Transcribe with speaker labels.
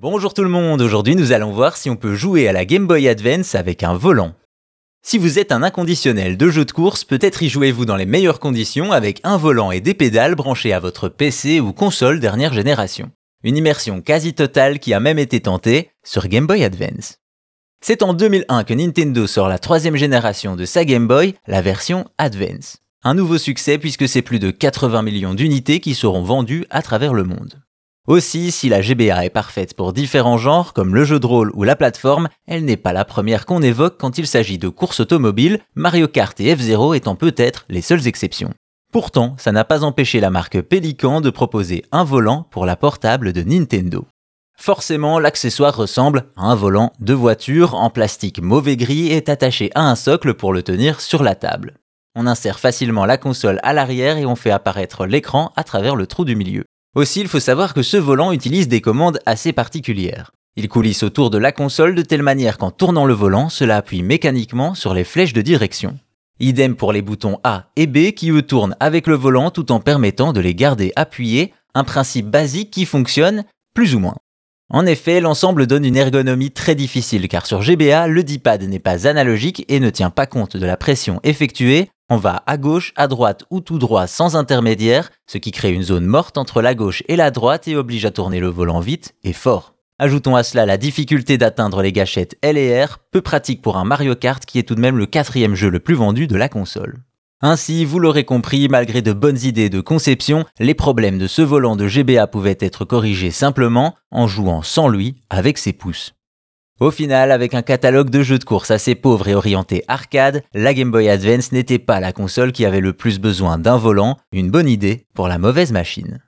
Speaker 1: Bonjour tout le monde, aujourd'hui nous allons voir si on peut jouer à la Game Boy Advance avec un volant. Si vous êtes un inconditionnel de jeu de course, peut-être y jouez-vous dans les meilleures conditions avec un volant et des pédales branchés à votre PC ou console dernière génération. Une immersion quasi totale qui a même été tentée sur Game Boy Advance. C'est en 2001 que Nintendo sort la troisième génération de sa Game Boy, la version Advance. Un nouveau succès puisque c'est plus de 80 millions d'unités qui seront vendues à travers le monde. Aussi, si la GBA est parfaite pour différents genres, comme le jeu de rôle ou la plateforme, elle n'est pas la première qu'on évoque quand il s'agit de courses automobiles, Mario Kart et F-Zero étant peut-être les seules exceptions. Pourtant, ça n'a pas empêché la marque Pelican de proposer un volant pour la portable de Nintendo. Forcément, l'accessoire ressemble à un volant de voiture en plastique mauvais gris et est attaché à un socle pour le tenir sur la table. On insère facilement la console à l'arrière et on fait apparaître l'écran à travers le trou du milieu. Aussi, il faut savoir que ce volant utilise des commandes assez particulières. Il coulisse autour de la console de telle manière qu'en tournant le volant, cela appuie mécaniquement sur les flèches de direction. Idem pour les boutons A et B qui eux tournent avec le volant tout en permettant de les garder appuyés, un principe basique qui fonctionne plus ou moins. En effet, l'ensemble donne une ergonomie très difficile car sur GBA, le D-pad n'est pas analogique et ne tient pas compte de la pression effectuée, on va à gauche, à droite ou tout droit sans intermédiaire, ce qui crée une zone morte entre la gauche et la droite et oblige à tourner le volant vite et fort. Ajoutons à cela la difficulté d'atteindre les gâchettes L et R, peu pratique pour un Mario Kart qui est tout de même le quatrième jeu le plus vendu de la console. Ainsi, vous l'aurez compris, malgré de bonnes idées de conception, les problèmes de ce volant de GBA pouvaient être corrigés simplement en jouant sans lui avec ses pouces. Au final, avec un catalogue de jeux de course assez pauvre et orienté arcade, la Game Boy Advance n'était pas la console qui avait le plus besoin d'un volant, une bonne idée pour la mauvaise machine.